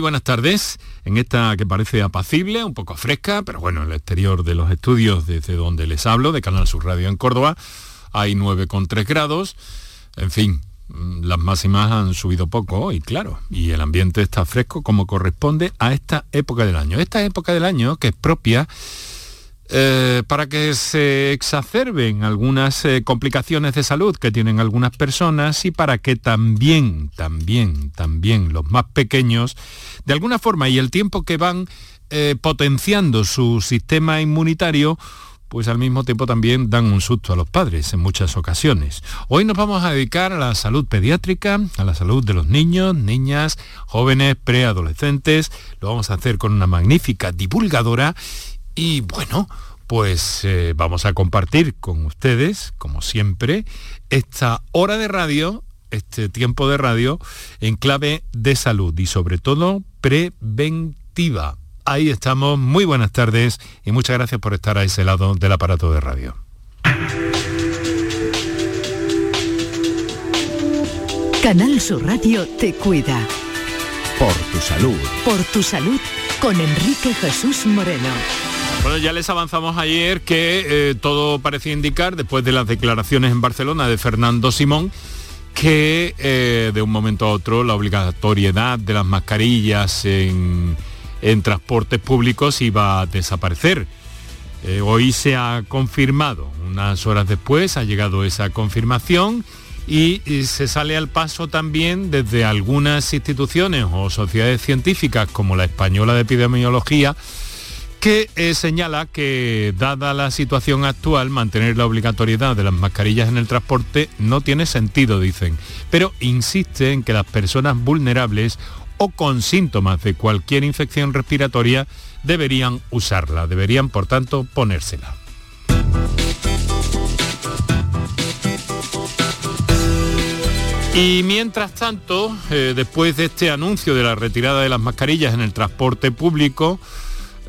Buenas tardes, en esta que parece apacible, un poco fresca, pero bueno, en el exterior de los estudios desde donde les hablo, de Canal Sur Radio en Córdoba, hay 9,3 grados, en fin, mm, las máximas han subido poco y claro, y el ambiente está fresco como corresponde a esta época del año. Esta época del año que es propia eh, para que se exacerben algunas eh, complicaciones de salud que tienen algunas personas y para que también, también, también los más pequeños, de alguna forma y el tiempo que van eh, potenciando su sistema inmunitario, pues al mismo tiempo también dan un susto a los padres en muchas ocasiones. Hoy nos vamos a dedicar a la salud pediátrica, a la salud de los niños, niñas, jóvenes, preadolescentes. Lo vamos a hacer con una magnífica divulgadora y bueno, pues eh, vamos a compartir con ustedes, como siempre, esta hora de radio, este tiempo de radio, en clave de salud y sobre todo preventiva. Ahí estamos, muy buenas tardes y muchas gracias por estar a ese lado del aparato de radio. Canal Sur Radio te cuida. Por tu salud. Por tu salud con Enrique Jesús Moreno. Bueno, ya les avanzamos ayer que eh, todo parecía indicar, después de las declaraciones en Barcelona de Fernando Simón, que eh, de un momento a otro la obligatoriedad de las mascarillas en, transportes públicos iba a desaparecer. Eh, hoy se ha confirmado, unas horas después ha llegado esa confirmación y, y, se sale al paso también desde algunas instituciones o sociedades científicas como la Española de Epidemiología, que eh, señala que dada la situación actual mantener la obligatoriedad de las mascarillas en el transporte no tiene sentido, dicen, pero insiste en que las personas vulnerables o con síntomas de cualquier infección respiratoria deberían usarla, deberían por tanto ponérsela. Y mientras tanto, eh, después de este anuncio de la retirada de las mascarillas en el transporte público,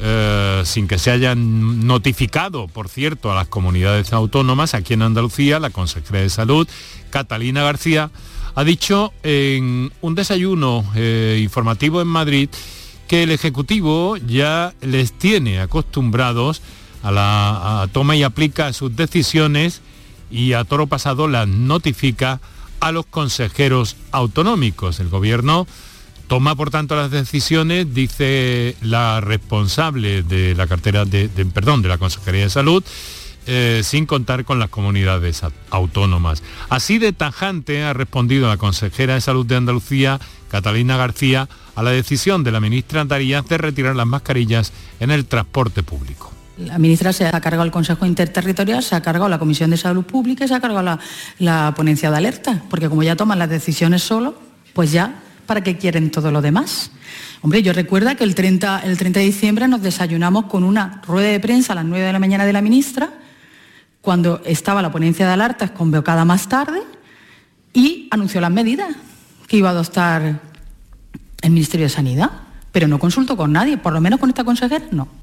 eh, sin que se hayan notificado, por cierto, a las comunidades autónomas, aquí en Andalucía, la consejera de Salud, Catalina García, ha dicho en un desayuno eh, informativo en Madrid que el Ejecutivo ya les tiene acostumbrados a la toma y aplica sus decisiones y a toro pasado las notifica a los consejeros autonómicos. El Gobierno Toma, por tanto, las decisiones, dice la responsable de la cartera de, perdón, de la Consejería de Salud, eh, sin contar con las comunidades autónomas. Así de tajante ha respondido la consejera de Salud de Andalucía, Catalina García, a la decisión de la ministra Darías de retirar las mascarillas en el transporte público. La ministra se ha cargado el Consejo Interterritorial, se ha cargado la Comisión de Salud Pública y se ha cargado la, la ponencia de alerta, porque como ya toman las decisiones solo, pues ya ¿para qué quieren todo lo demás? Hombre, yo recuerdo que el 30, el 30 de diciembre nos desayunamos con una rueda de prensa a las 9 de la mañana de la ministra, cuando estaba la ponencia de alertas convocada más tarde, y anunció las medidas que iba a adoptar el Ministerio de Sanidad, pero no consultó con nadie, por lo menos con esta consejera no.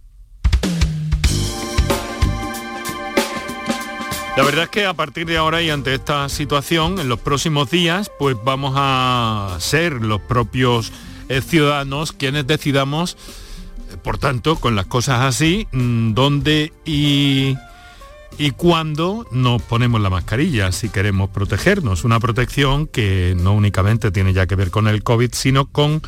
La verdad es que a partir de ahora y ante esta situación, en los próximos días, pues vamos a ser los propios eh, ciudadanos quienes decidamos, eh, por tanto, con las cosas así, mm, dónde y, y cuándo nos ponemos la mascarilla si queremos protegernos. Una protección que no únicamente tiene ya que ver con el COVID, sino con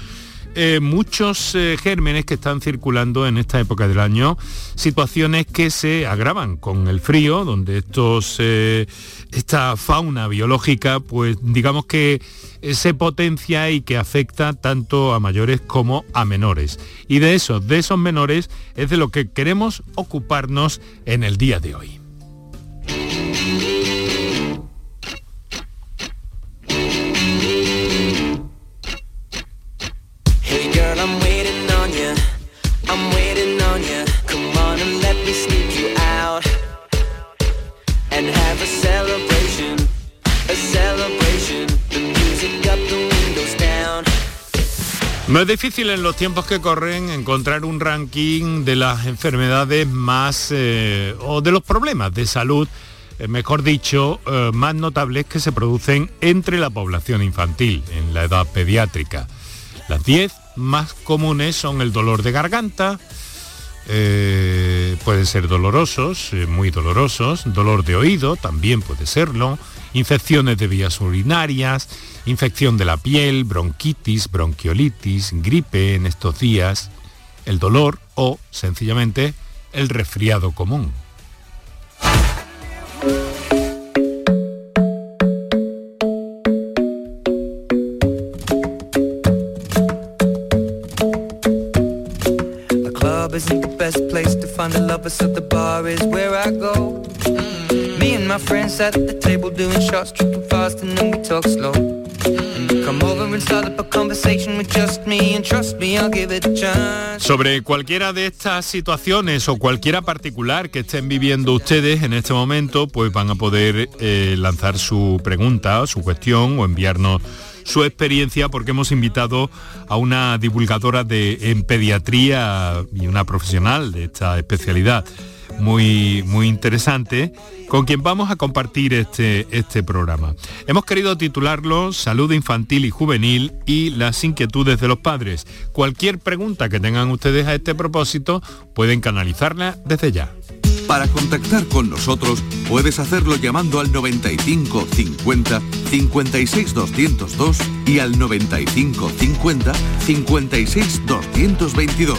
eh, muchos eh, gérmenes que están circulando en esta época del año, situaciones que se agravan con el frío, donde estos, eh, esta fauna biológica, pues digamos que se potencia y que afecta tanto a mayores como a menores. Y de esos, de esos menores, es de lo que queremos ocuparnos en el día de hoy. No es difícil en los tiempos que corren encontrar un ranking de las enfermedades más eh, o de los problemas de salud, eh, mejor dicho, eh, más notables que se producen entre la población infantil, en la edad pediátrica. Las 10 más comunes son el dolor de garganta, pueden ser dolorosos, muy dolorosos, dolor de oído también puede serlo, infecciones de vías urinarias, infección de la piel, bronquitis, bronquiolitis, gripe en estos días, el dolor o sencillamente el resfriado común. Sobre cualquiera de estas situaciones o cualquiera particular que estén viviendo ustedes en este momento, pues van a poder eh, lanzar su pregunta, su cuestión o enviarnos su experiencia porque hemos invitado a una divulgadora de, en pediatría y una profesional de esta especialidad muy, muy interesante con quien vamos a compartir este, este programa. Hemos querido titularlo Salud infantil y juvenil y las inquietudes de los padres. Cualquier pregunta que tengan ustedes a este propósito pueden canalizarla desde ya. Para contactar con nosotros puedes hacerlo llamando al 95 50 56 202 y al 95 50 56 222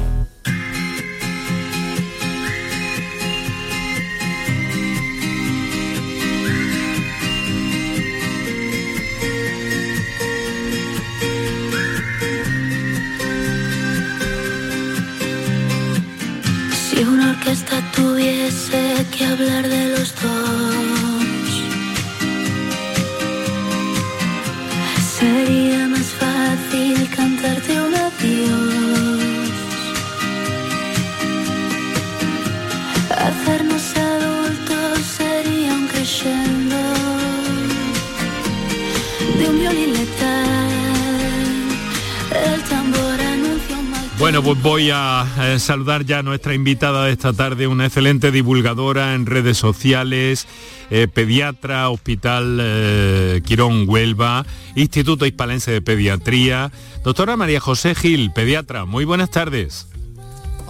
Si una orquesta tuviese que hablar de los dos, sería Voy a saludar ya a nuestra invitada de esta tarde, una excelente divulgadora en redes sociales, eh, pediatra, Hospital eh, Quirón Huelva, Instituto Hispalense de Pediatría. Doctora María José Gil, pediatra, muy buenas tardes.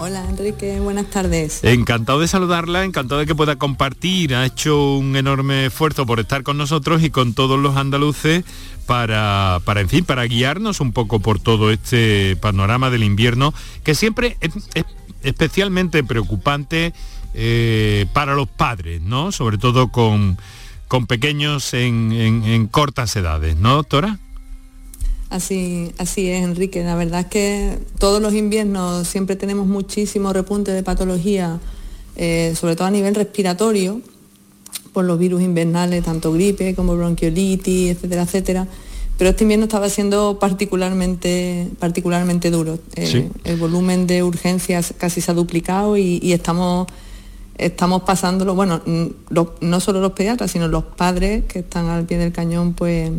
Hola Enrique, buenas tardes. Encantado de saludarla, encantado de que pueda compartir. Ha hecho un enorme esfuerzo por estar con nosotros y con todos los andaluces para, para en fin, para guiarnos un poco por todo este panorama del invierno, que siempre es, es especialmente preocupante eh, para los padres, ¿no? Sobre todo con, con pequeños en, en- en cortas edades, ¿no, doctora? Así, así es, Enrique. La verdad es que todos los inviernos siempre tenemos muchísimo repunte de patología, eh, sobre todo a nivel respiratorio, por los virus invernales, tanto gripe como bronquiolitis, etcétera, etcétera. Pero este invierno estaba siendo particularmente, particularmente duro. Eh, Sí. El volumen de urgencias casi se ha duplicado y, y estamos, estamos pasándolo, bueno, los- no solo los pediatras, sino los padres que están al pie del cañón, pues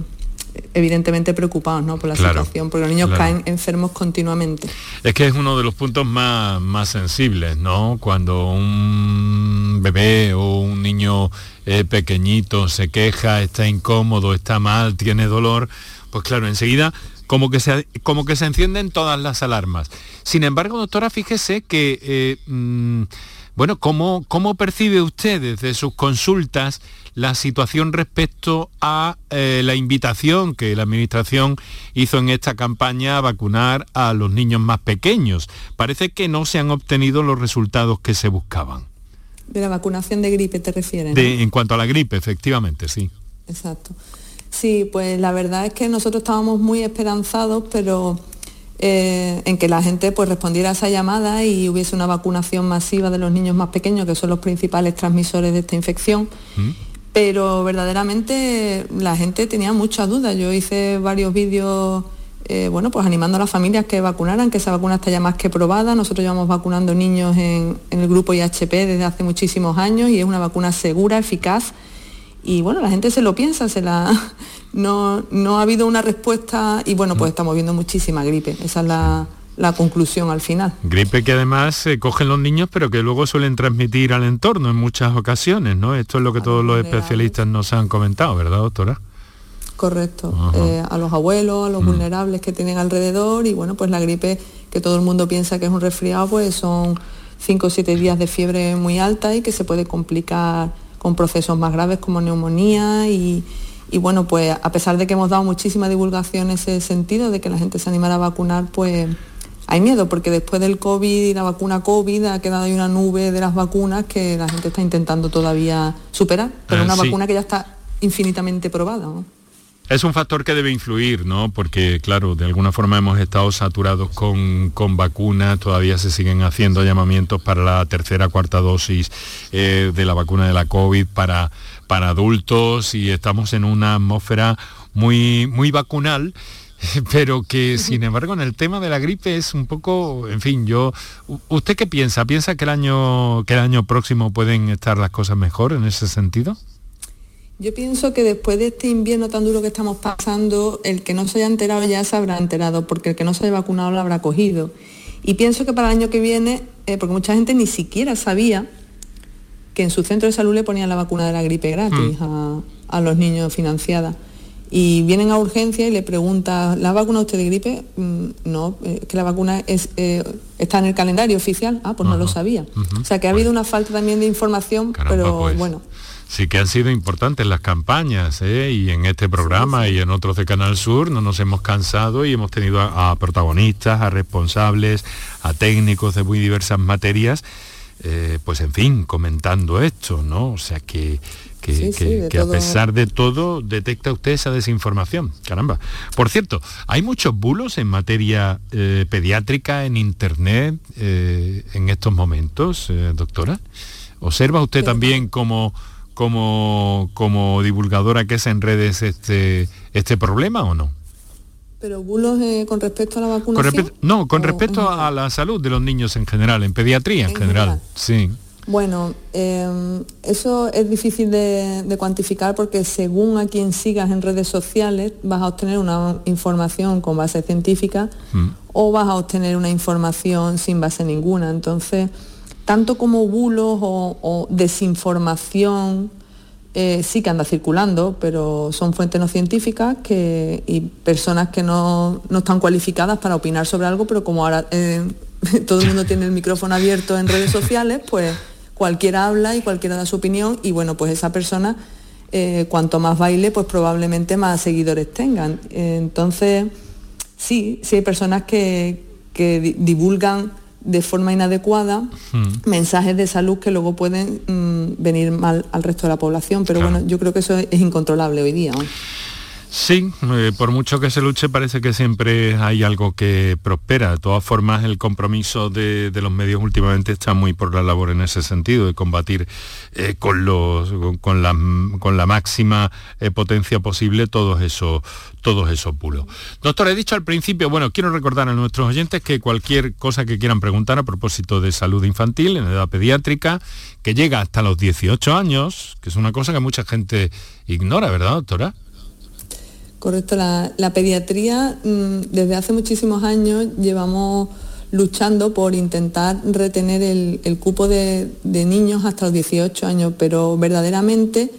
evidentemente preocupados ¿no? por la Claro, situación, porque los niños claro. caen enfermos continuamente. Es que es uno de los puntos más, más sensibles, ¿no? Cuando un bebé o un niño eh, pequeñito se queja, está incómodo, está mal, tiene dolor, pues claro, enseguida como que se, como que se encienden todas las alarmas. Sin embargo, doctora, fíjese que, eh, mm, bueno, ¿cómo, ¿cómo percibe usted desde sus consultas la situación respecto a eh, la invitación que la Administración hizo en esta campaña a vacunar a los niños más pequeños? Parece que no se han obtenido los resultados que se buscaban. De la vacunación de gripe te refieres. ¿no? De- en cuanto a la gripe, efectivamente, sí. Exacto. Sí, pues la verdad es que nosotros estábamos muy esperanzados, pero eh, en que la gente pues respondiera a esa llamada y hubiese una vacunación masiva de los niños más pequeños, que son los principales transmisores de esta infección. Pero verdaderamente la gente tenía muchas dudas. Yo hice varios vídeos, eh, bueno, pues animando a las familias que vacunaran, que esa vacuna está ya más que probada. Nosotros llevamos vacunando niños en, en el grupo IHP desde hace muchísimos años y es una vacuna segura, eficaz y bueno, la gente se lo piensa, se la no, no ha habido una respuesta y bueno, pues estamos viendo muchísima gripe. Esa es la, la conclusión al final. Gripe que además se cogen los niños, pero que luego suelen transmitir al entorno en muchas ocasiones, ¿no? Esto es lo que todos los especialistas nos han comentado, ¿verdad, doctora? Correcto. Eh, a los abuelos, a los mm. vulnerables que tienen alrededor y bueno, pues la gripe que todo el mundo piensa que es un resfriado, pues son 5 o 7 días de fiebre muy alta y que se puede complicar con procesos más graves como neumonía y, y bueno, pues a pesar de que hemos dado muchísima divulgación en ese sentido, de que la gente se animara a vacunar, pues hay miedo porque después del COVID y la vacuna COVID ha quedado ahí una nube de las vacunas que la gente está intentando todavía superar, pero ah, una vacuna que ya está infinitamente probada. Es un factor que debe influir, ¿no? Porque, claro, de alguna forma hemos estado saturados con, con vacunas, todavía se siguen haciendo llamamientos para la tercera, cuarta dosis eh, de la vacuna de la COVID para, para adultos y estamos en una atmósfera muy, muy vacunal pero que sin embargo en el tema de la gripe es un poco, en fin, yo, ¿usted qué piensa? ¿Piensa que el año, que el año próximo pueden estar las cosas mejor en ese sentido? Yo pienso que después de este invierno tan duro que estamos pasando, el que no se haya enterado ya se habrá enterado, porque el que no se haya vacunado lo habrá cogido. Y pienso que para el año que viene, eh, porque mucha gente ni siquiera sabía que en su centro de salud le ponían la vacuna de la gripe gratis mm. a, a los niños financiadas y vienen a urgencia y le pregunta, ¿la vacuna usted de gripe? Mm, no, eh, que la vacuna es, eh, está en el calendario oficial. Ah, pues no lo sabía. O sea que ha habido una falta también de información, pero pues. bueno. Sí que han sido importantes las campañas ¿eh? y en este programa y en otros de Canal Sur no nos hemos cansado y hemos tenido a protagonistas, a responsables, a técnicos de muy diversas materias eh, pues en fin, comentando esto, ¿no? O sea que, que, a pesar de todo detecta usted esa desinformación. Caramba. Por cierto, hay muchos bulos en materia eh, pediátrica en Internet en estos momentos, doctora. ¿Observa usted también como, como, como divulgadora que es en redes este, este problema o no? ¿Pero bulos eh, con respecto a la vacunación? no, con respecto a la salud de los niños en general, en pediatría en, general. Sí. Bueno, em, eso es difícil de, cuantificar porque según a quien sigas en redes sociales vas a obtener una información con base científica mm. o vas a obtener una información sin base ninguna. Entonces, tanto como bulos o desinformación eh, sí que anda circulando, pero son fuentes no científicas que, y personas que no, están cualificadas para opinar sobre algo, pero como ahora eh, todo el mundo tiene el micrófono abierto en redes sociales, pues cualquiera habla y cualquiera da su opinión y bueno, pues esa persona, eh, cuanto más baile, pues probablemente más seguidores tengan. entonces, sí, sí hay personas que, que divulgan de forma inadecuada hmm. mensajes de salud que luego pueden mm, venir mal al resto de la población. Pero bueno, yo creo que eso es, incontrolable hoy día. Sí, eh, por mucho que se luche parece que siempre hay algo que prospera. De todas formas, el compromiso de, los medios últimamente está muy por la labor en ese sentido, de combatir eh, con, la, máxima eh, potencia posible todos esos, todos esos. Doctor, he dicho al principio, bueno, quiero recordar a nuestros oyentes que cualquier cosa que quieran preguntar a propósito de salud infantil en edad pediátrica, que llega hasta los 18 años, que es una cosa que mucha gente ignora, ¿verdad, doctora? Correcto, la, pediatría mm, desde hace muchísimos años llevamos luchando por intentar retener el, cupo de, niños hasta los 18 años, pero verdaderamente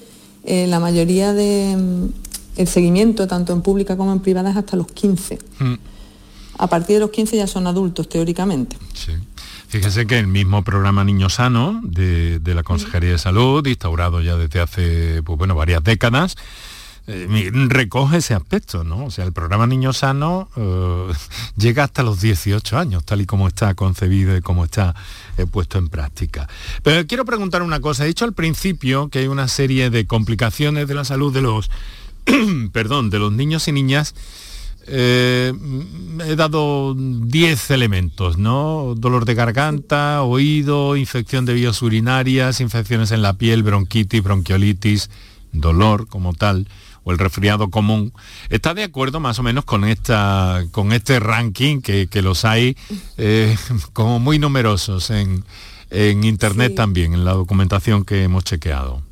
eh, la mayoría del mm, seguimiento, tanto en pública como en privada, es hasta los 15. Mm. A partir de los 15 ya son adultos, teóricamente. Sí. Fíjese que el mismo programa Niño Sano de, de la Consejería de Salud, instaurado ya desde hace pues, bueno, varias décadas, eh, recoge ese aspecto, ¿no? O sea, el programa Niño Sano eh, llega hasta los 18 años, tal y como está concebido y como está eh, puesto en práctica. Pero quiero preguntar una cosa. He dicho al principio que hay una serie de complicaciones de la salud de los, perdón, de los niños y niñas. he dado 10 elementos, ¿no? Dolor de garganta, oído, infección de vías urinarias, infecciones en la piel, bronquitis, bronquiolitis, dolor como tal o el resfriado común, ¿está de acuerdo más o menos con, esta, con este ranking que, los hay eh, como muy numerosos en, Internet también, en la documentación que hemos chequeado?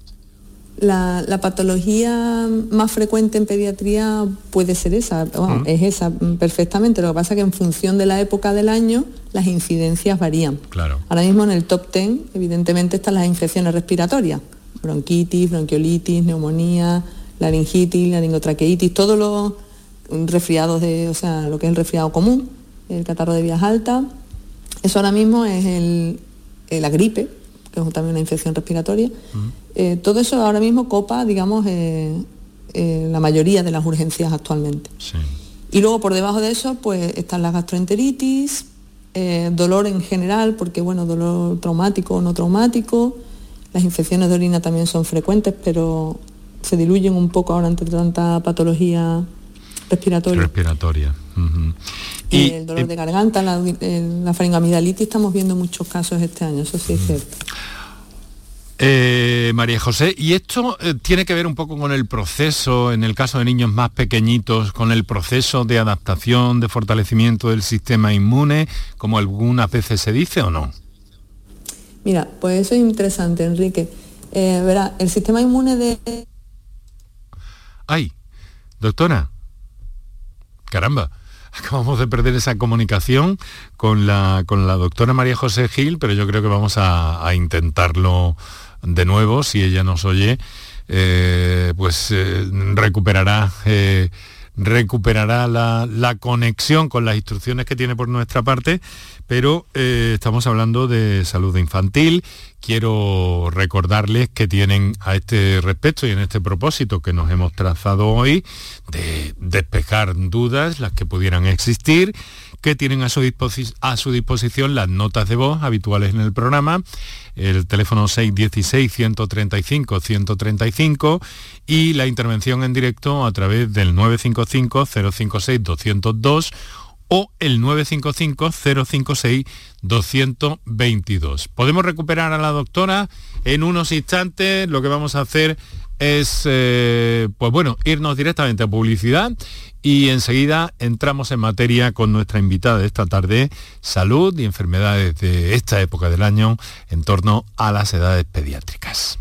La, patología más frecuente en pediatría puede ser esa, es esa perfectamente. Lo que pasa es que en función de la época del año las incidencias varían. Claro. Ahora mismo en el top 10 evidentemente están las infecciones respiratorias, bronquitis, bronquiolitis, neumonía, laringitis, laringotraqueitis, todos los resfriados de, o sea, lo que es el resfriado común, el catarro de vías altas. Eso ahora mismo es el, la gripe, que es también una infección respiratoria. Eh, todo eso ahora mismo copa, digamos, eh, eh, la mayoría de las urgencias actualmente. Y luego por debajo de eso, pues están las gastroenteritis, dolor en general, porque bueno, dolor traumático o no traumático. Las infecciones de orina también son frecuentes, pero se diluyen un poco ahora ante tanta patología respiratoria. Respiratoria. y el dolor de garganta, la, la faringoamidalitis, estamos viendo muchos casos este año, eso sí es cierto. Eh, María José, ¿y esto eh, tiene que ver un poco con el proceso, en el caso de niños más pequeñitos, con el proceso de adaptación, de fortalecimiento del sistema inmune, como algunas veces se dice o no? Mira, pues eso es interesante, Enrique. Eh, verá, el sistema inmune de... Ay, doctora, caramba acabamos de perder esa comunicación con la, con la doctora María José Gil, pero yo creo que vamos a intentarlo de nuevo, si ella nos oye, eh, pues eh, recuperará, eh, recuperará la, la, conexión con las instrucciones que tiene por nuestra parte, pero estamos hablando de salud infantil. Quiero recordarles que tienen a este respecto y en este propósito que nos hemos trazado hoy de despejar dudas, las que pudieran existir, que tienen a su, a su disposición las notas de voz habituales en el programa, el teléfono 616-135-135 y la intervención en directo a través del 955-056-202 o el 955-056-222. Podemos recuperar a la doctora en unos instantes. Lo que vamos a hacer es, eh, pues bueno, irnos directamente a publicidad y enseguida entramos en materia con nuestra invitada de esta tarde, salud y enfermedades de esta época del año en torno a las edades pediátricas.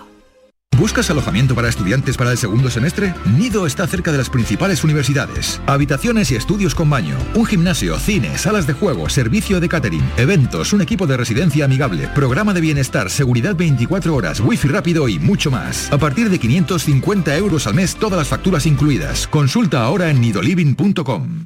¿Buscas alojamiento para estudiantes para el segundo semestre? Nido está cerca de las principales universidades. Habitaciones y estudios con baño, un gimnasio, cine, salas de juego, servicio de catering, eventos, un equipo de residencia amigable, programa de bienestar, seguridad 24 horas, wifi rápido y mucho más. A partir de 550 euros al mes, todas las facturas incluidas. Consulta ahora en nidoliving.com.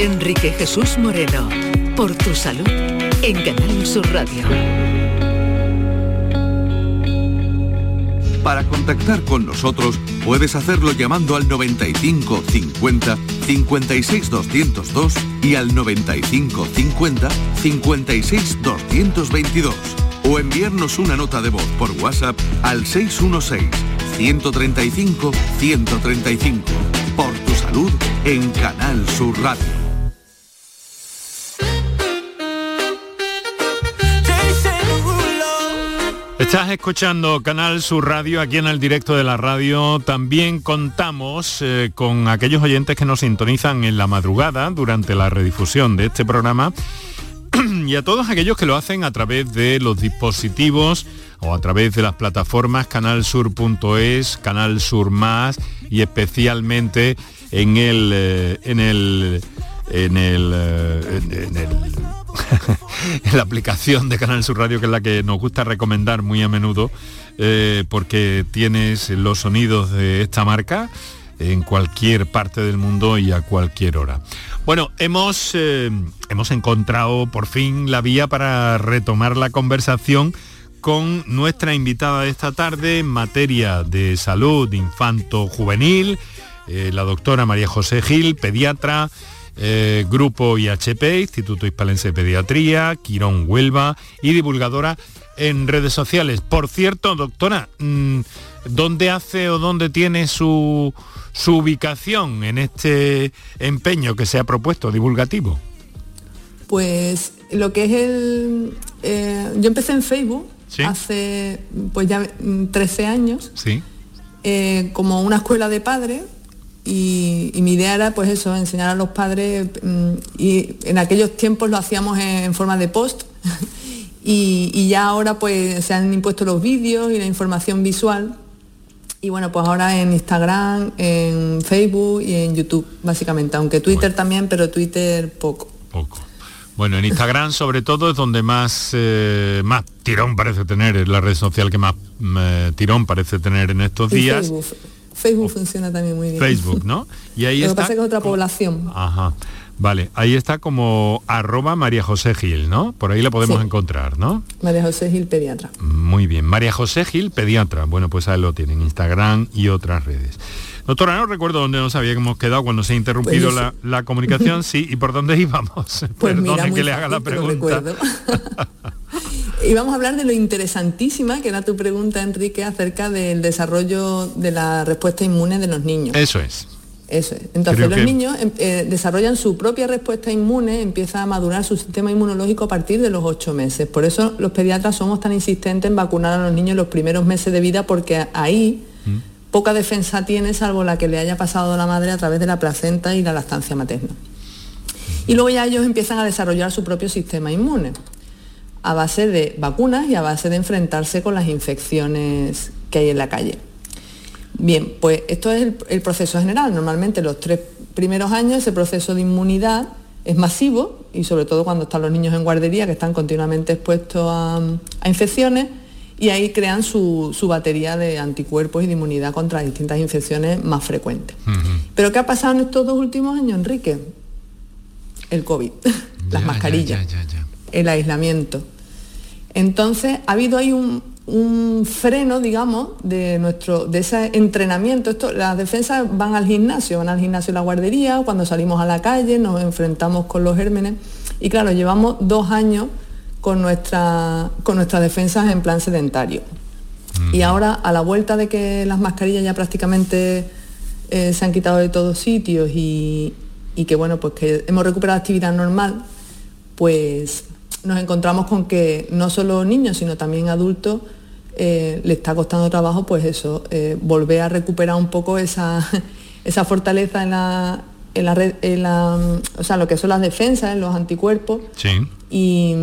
Enrique Jesús Moreno, por tu salud, en Canal Sur Radio. Para contactar con nosotros puedes hacerlo llamando al 95 50 56 202 y al 95 50 56 222 o enviarnos una nota de voz por WhatsApp al 616 135 135 por tu salud en Canal Sur Radio. Estás escuchando Canal Sur Radio aquí en el directo de la radio. También contamos eh, con aquellos oyentes que nos sintonizan en la madrugada durante la redifusión de este programa y a todos aquellos que lo hacen a través de los dispositivos o a través de las plataformas canalsur.es, Canal Sur Más y especialmente en el, eh, en el en el, eh, la aplicación de Canal Sur Radio, que es la que nos gusta recomendar muy a menudo, eh, porque tienes los sonidos de esta marca en cualquier parte del mundo y a cualquier hora. Bueno, hemos, eh, hemos encontrado por fin la vía para retomar la conversación con nuestra invitada de esta tarde en materia de salud infanto-juvenil, eh, la doctora María José Gil, pediatra, eh, Grupo IHP, Instituto Hispalense de Pediatría, Quirón Huelva y divulgadora en redes sociales. Por cierto, doctora, mm, ¿dónde hace o dónde tiene su, su ubicación en este empeño que se ha propuesto divulgativo? Pues lo que es el... Eh, yo empecé en Facebook hace pues ya 13 años, sí. Eh, como una escuela de padres y, mi idea era pues eso, enseñar a los padres mm, y en aquellos tiempos lo hacíamos en, forma de post y, ya ahora pues se han impuesto los vídeos y la información visual y bueno pues ahora en Instagram, en Facebook y en YouTube básicamente, aunque Twitter también, pero Twitter poco. Poco. Bueno, en Instagram sobre todo es donde más, eh, más tirón parece tener, es la red social que más eh, tirón parece tener en estos días. Facebook funciona también muy bien. Facebook, ¿no? Y ahí Lo que pasa es que es otra población. Ajá. Vale, ahí está como arroba María José Gil, ¿no? Por ahí la podemos encontrar, ¿no? María José Gil, pediatra. Muy bien, María José Gil, pediatra. Bueno, pues ahí lo tienen, Instagram y otras redes. Doctora, no recuerdo dónde nos habíamos quedado cuando se ha interrumpido pues la, comunicación, sí, y por dónde íbamos. Pues Perdone que le haga la pregunta. Y vamos a hablar de lo interesantísima que era tu pregunta, Enrique, acerca del desarrollo de la respuesta inmune de los niños. Eso es. Eso es. Entonces los niños em, eh, desarrollan su propia respuesta inmune, empieza a madurar su sistema inmunológico a partir de los ocho meses. Por eso los pediatras somos tan insistentes en vacunar a los niños los primeros meses de vida, porque ahí mm. poca defensa tiene, salvo la que le haya pasado a la madre a través de la placenta y la lactancia materna. Y luego ya ellos empiezan a desarrollar su propio sistema inmune a base de vacunas y a base de enfrentarse con las infecciones que hay en la calle. Bien, pues esto es el, proceso general. Normalmente los tres primeros años ese proceso de inmunidad es masivo y sobre todo cuando están los niños en guardería que están continuamente expuestos a, infecciones y ahí crean su, batería de anticuerpos y de inmunidad contra distintas infecciones más frecuentes. Pero ¿qué ha pasado en estos dos últimos años, Enrique? El COVID, las mascarillas el aislamiento. Entonces, ha habido ahí un, freno, digamos, de nuestro de ese entrenamiento. Esto, las defensas van al gimnasio, van al gimnasio de la guardería, cuando salimos a la calle nos enfrentamos con los gérmenes. Y claro, llevamos dos años con, nuestra, con nuestras defensas en plan sedentario. Y ahora, a la vuelta de que las mascarillas ya prácticamente eh, se han quitado de todos sitios y, y que bueno, pues que hemos recuperado actividad normal, pues nos encontramos con que no solo niños, sino también adultos eh, le está costando trabajo, pues eso, eh, volver a recuperar un poco esa, esa fortaleza en la, en la red, en la, o sea, lo que son las defensas, en los anticuerpos. Sí. Y,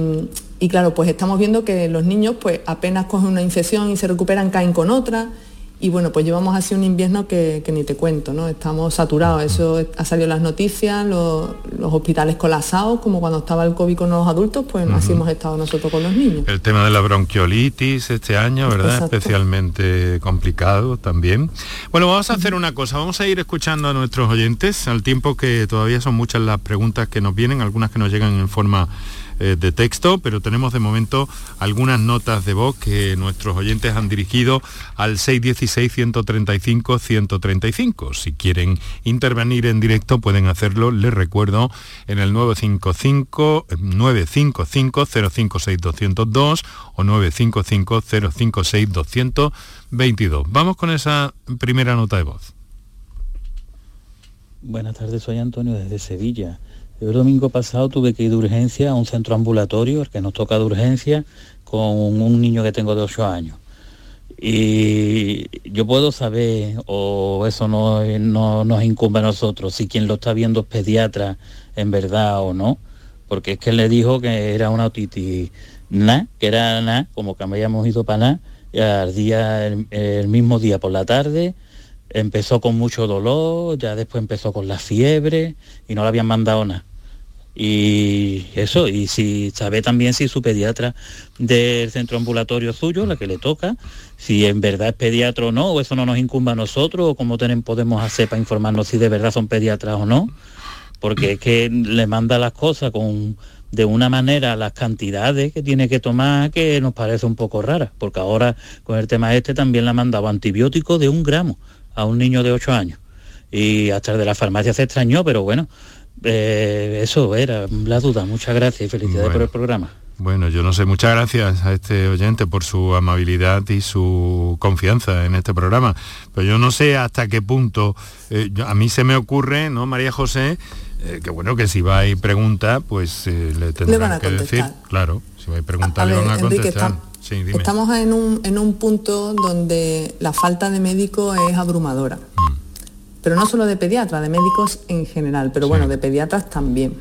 y, claro, pues estamos viendo que los niños, pues apenas cogen una infección y se recuperan, caen con otra y bueno, pues llevamos así un invierno que, ni te cuento, ¿no? Estamos saturados, eso ha salido en las noticias, los, hospitales colapsados, como cuando estaba el COVID con los adultos, pues así hemos estado nosotros con los niños. El tema de la bronquiolitis este año, ¿verdad? Especialmente complicado también. Bueno, vamos a hacer una cosa, vamos a ir escuchando a nuestros oyentes, al tiempo que todavía son muchas las preguntas que nos vienen, algunas que nos llegan en forma eh, de texto, pero tenemos de momento algunas notas de voz que nuestros oyentes han dirigido al 616-135-135. Si quieren intervenir en directo pueden hacerlo, les recuerdo, en el 955 955 056 202 o 955 056 222. Vamos con esa primera nota de voz. Buenas tardes, soy Antonio desde Sevilla. El domingo pasado tuve que ir de urgencia a un centro ambulatorio, el que nos toca de urgencia, con un niño que tengo de 8 años. Y yo puedo saber, o eso no, nos incumbe a nosotros, si quien lo está viendo es pediatra en verdad o no, porque es que le dijo que era una otitis na, que era na, como que habíamos ido para y al día, el mismo día por la tarde, empezó con mucho dolor, ya después empezó con la fiebre y no le habían mandado nada. y eso, y si sabe también si su pediatra del centro ambulatorio suyo, la que le toca, si en verdad es pediatra o no, o eso no nos incumba a nosotros, o cómo tenemos, podemos hacer para informarnos si de verdad son pediatras o no, porque es que le manda las cosas con de una manera las cantidades que tiene que tomar que nos parece un poco rara, porque ahora con el tema este también le ha mandado antibióticos de un gramo a un niño de 8 años. Y hasta el de la farmacia se extrañó, pero bueno, eh, eso era la duda. Muchas gracias y felicidades por el programa. Bueno, yo no sé, muchas gracias a este oyente por su amabilidad y su confianza en este programa. Pero yo no sé hasta qué punto, eh, a mí se me ocurre, ¿no, María José? Eh, que bueno, que si va y pregunta, pues le tendrán que decir, claro, si va y pregunta le van a contestar. Estamos en un, en un punto donde la falta de médico es abrumadora. Mm pero no solo de pediatras, de médicos en general, pero bueno, de pediatras también,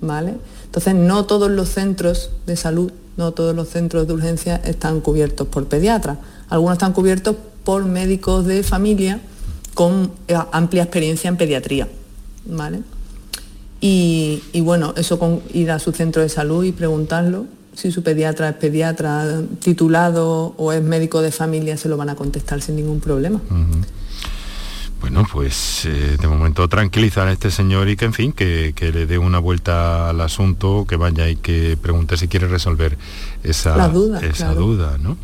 ¿vale? Entonces no todos los centros de salud, no todos los centros de urgencia están cubiertos por pediatras, algunos están cubiertos por médicos de familia con eh, amplia experiencia en pediatría, ¿vale? Y, bueno, eso con ir a su centro de salud y preguntarlo, si su pediatra es pediatra titulado o es médico de familia, se lo van a contestar sin ningún problema. Bueno, pues eh, de momento tranquilizar a este señor y que, en fin, que, le dé una vuelta al asunto, que vaya y que pregunte si quiere resolver esa duda. Esa duda ¿no?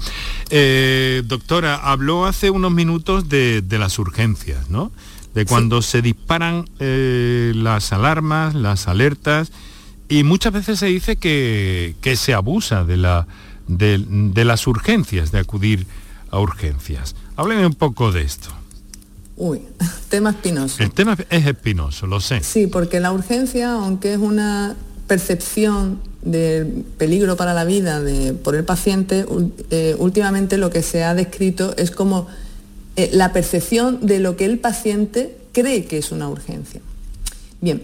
Eh, doctora, habló hace unos minutos de, las urgencias, ¿no? De cuando se disparan eh, las alarmas, las alertas, y muchas veces se dice que, se abusa de, la, de las urgencias, de acudir a urgencias. Hábleme un poco de esto. Uy, tema espinoso. El tema es espinoso, lo sé. Sí, porque la urgencia, aunque es una percepción de peligro para la vida de, por el paciente, eh, últimamente lo que se ha descrito es como eh, la percepción de lo que el paciente cree que es una urgencia. Bien,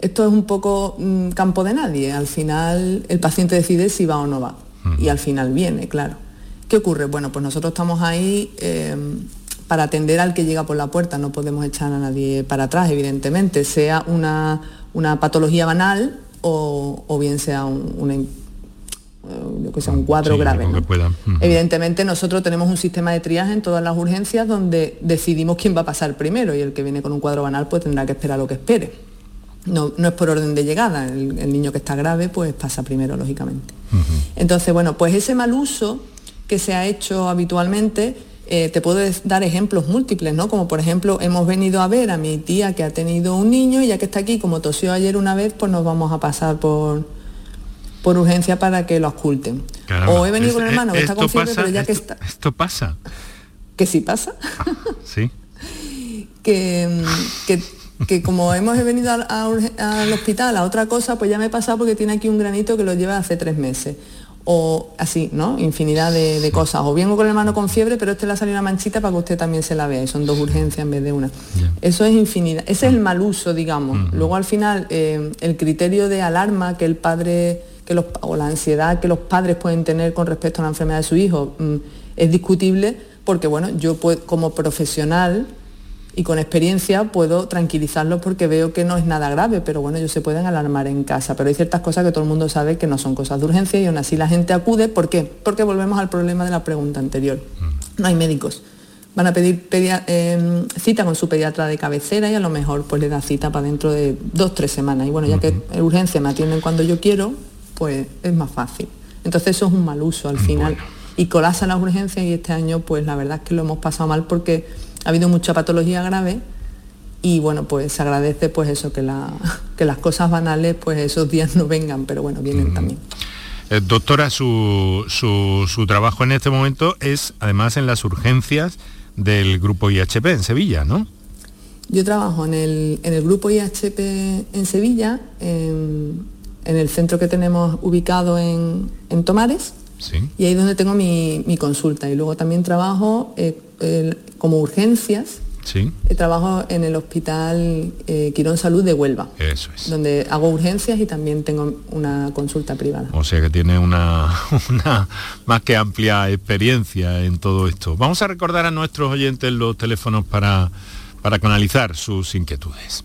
esto es un poco mm, campo de nadie. Al final el paciente decide si va o no va. Y al final viene, claro. ¿Qué ocurre? Bueno, pues nosotros estamos ahí eh, para atender al que llega por la puerta. No podemos echar a nadie para atrás, evidentemente, sea una, patología banal o, bien sea un, eh, un cuadro grave. Evidentemente nosotros tenemos un sistema de triaje en todas las urgencias donde decidimos quién va a pasar primero y el que viene con un cuadro banal pues tendrá que esperar lo que espere. No, es por orden de llegada, el, niño que está grave pues pasa primero, lógicamente. Entonces, bueno, pues ese mal uso que se ha hecho habitualmente eh, te puedo dar ejemplos múltiples, ¿no? Como por ejemplo, hemos venido a ver a mi tía que ha tenido un niño y ya que está aquí, como tosió ayer una vez, pues nos vamos a pasar por, por urgencia para que lo oculten. o he venido con un hermano que está con fiebre, pero ya que está... Esto pasa. Que sí pasa. Ah, sí. que, que, como hemos venido al hospital a otra cosa, pues ya me he pasado porque tiene aquí un granito que lo lleva hace tres meses o así, ¿no? Infinidad de, cosas. O vengo con el hermano con fiebre, pero este le ha salido una manchita para que usted también se la vea. Y son dos urgencias en vez de una. Eso es infinidad. Ese es el mal uso, digamos. Luego al final, eh, el criterio de alarma que el padre, que los, o la ansiedad que los padres pueden tener con respecto a la enfermedad de su hijo mm, es discutible porque, bueno, yo como profesional y con experiencia puedo tranquilizarlos porque veo que no es nada grave, pero bueno, ellos se pueden alarmar en casa, pero hay ciertas cosas que todo el mundo sabe que no son cosas de urgencia y aún así la gente acude, ¿por qué? Porque volvemos al problema de la pregunta anterior. No hay médicos. Van a pedir em, cita con su pediatra de cabecera y a lo mejor pues le da cita para dentro de dos, tres semanas. Y bueno, ya que en urgencia me atienden cuando yo quiero, pues es más fácil. Entonces eso es un mal uso al final. Y colapsan las urgencias y este año pues la verdad es que lo hemos pasado mal porque ha habido mucha patología grave y bueno, pues se agradece pues eso, que, la, que las cosas banales pues esos días no vengan, pero bueno, vienen también. Eh, doctora, su, su, trabajo en este momento es además en las urgencias del grupo IHP en Sevilla, ¿no? Yo trabajo en el, en el grupo IHP en Sevilla, en, el centro que tenemos ubicado en, en Tomares, y ahí es donde tengo mi, consulta. Y luego también trabajo eh, como urgencias. Sí. Eh, trabajo en el Hospital eh, Quirón Salud de Huelva. Eso es. Donde hago urgencias y también tengo una consulta privada. O sea que tiene una, una más que amplia experiencia en todo esto. Vamos a recordar a nuestros oyentes los teléfonos para, para canalizar sus inquietudes.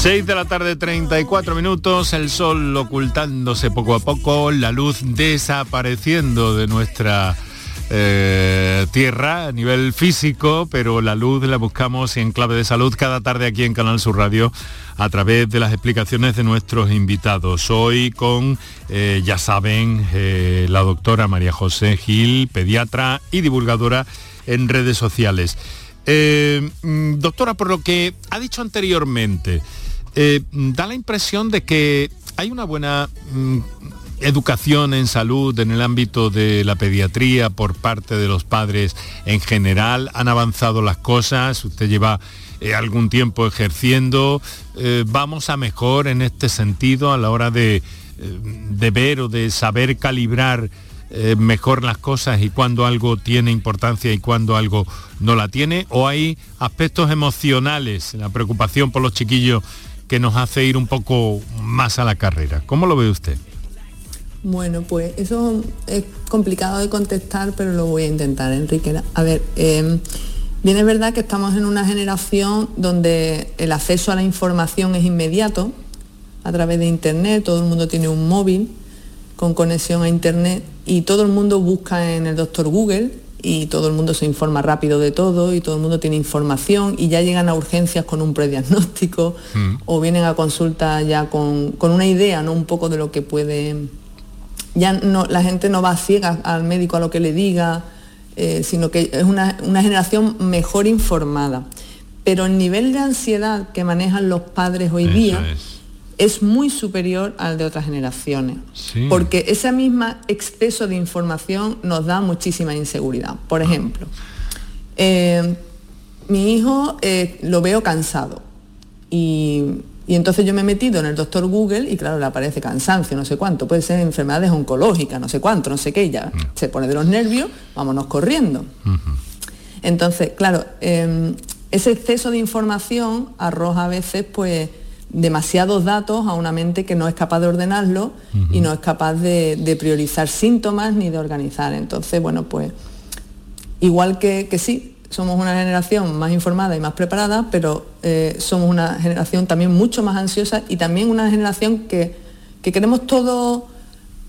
Seis de la tarde, 34 minutos, el sol ocultándose poco a poco, la luz desapareciendo de nuestra eh, tierra a nivel físico, pero la luz la buscamos en clave de salud cada tarde aquí en Canal Sur Radio a través de las explicaciones de nuestros invitados. Hoy con, eh, ya saben, eh, la doctora María José Gil, pediatra y divulgadora en redes sociales. Mm, doctora, por lo que ha dicho anteriormente, da la impresión de que hay una buena mm, educación en salud en el ámbito de la pediatría por parte de los padres en general? ¿Han avanzado las cosas? ¿Usted lleva eh, algún tiempo ejerciendo? Eh, ¿Vamos a mejor en este sentido a la hora de, eh, de ver o de saber calibrar mejor las cosas y cuando algo tiene importancia y cuando algo no la tiene? ¿O hay aspectos emocionales, la preocupación por los chiquillos que nos hace ir un poco más a la carrera? ¿Cómo lo ve usted? Bueno, pues eso es complicado de contestar, pero lo voy a intentar, Enrique. A ver, eh, bien es verdad que estamos en una generación donde el acceso a la información es inmediato, a través de Internet, todo el mundo tiene un móvil con conexión a Internet y todo el mundo busca en el doctor Google y todo el mundo se informa rápido de todo y todo el mundo tiene información y ya llegan a urgencias con un prediagnóstico mm. o vienen a consulta ya con, con, una idea, ¿no? Un poco de lo que puede ya no, la gente no va ciega al médico a lo que le diga, eh, sino que es una, generación mejor informada. Pero el nivel de ansiedad que manejan los padres hoy día es. muy superior al de otras generaciones. Porque ese mismo exceso de información nos da muchísima inseguridad. Por ejemplo, eh, mi hijo eh, lo veo cansado y y entonces yo me he metido en el doctor Google y claro, le aparece cansancio, no sé cuánto, puede ser enfermedades oncológicas, no sé cuánto, no sé qué, y ya mm. se pone de los nervios, vámonos corriendo. Entonces, claro, em, ese exceso de información arroja a veces pues demasiados datos a una mente que no es capaz de ordenarlo y no es capaz de, priorizar síntomas ni de organizar. Entonces, bueno, pues igual que, que sí, somos una generación más informada y más preparada, pero eh, somos una generación también mucho más ansiosa y también una generación que, queremos todo,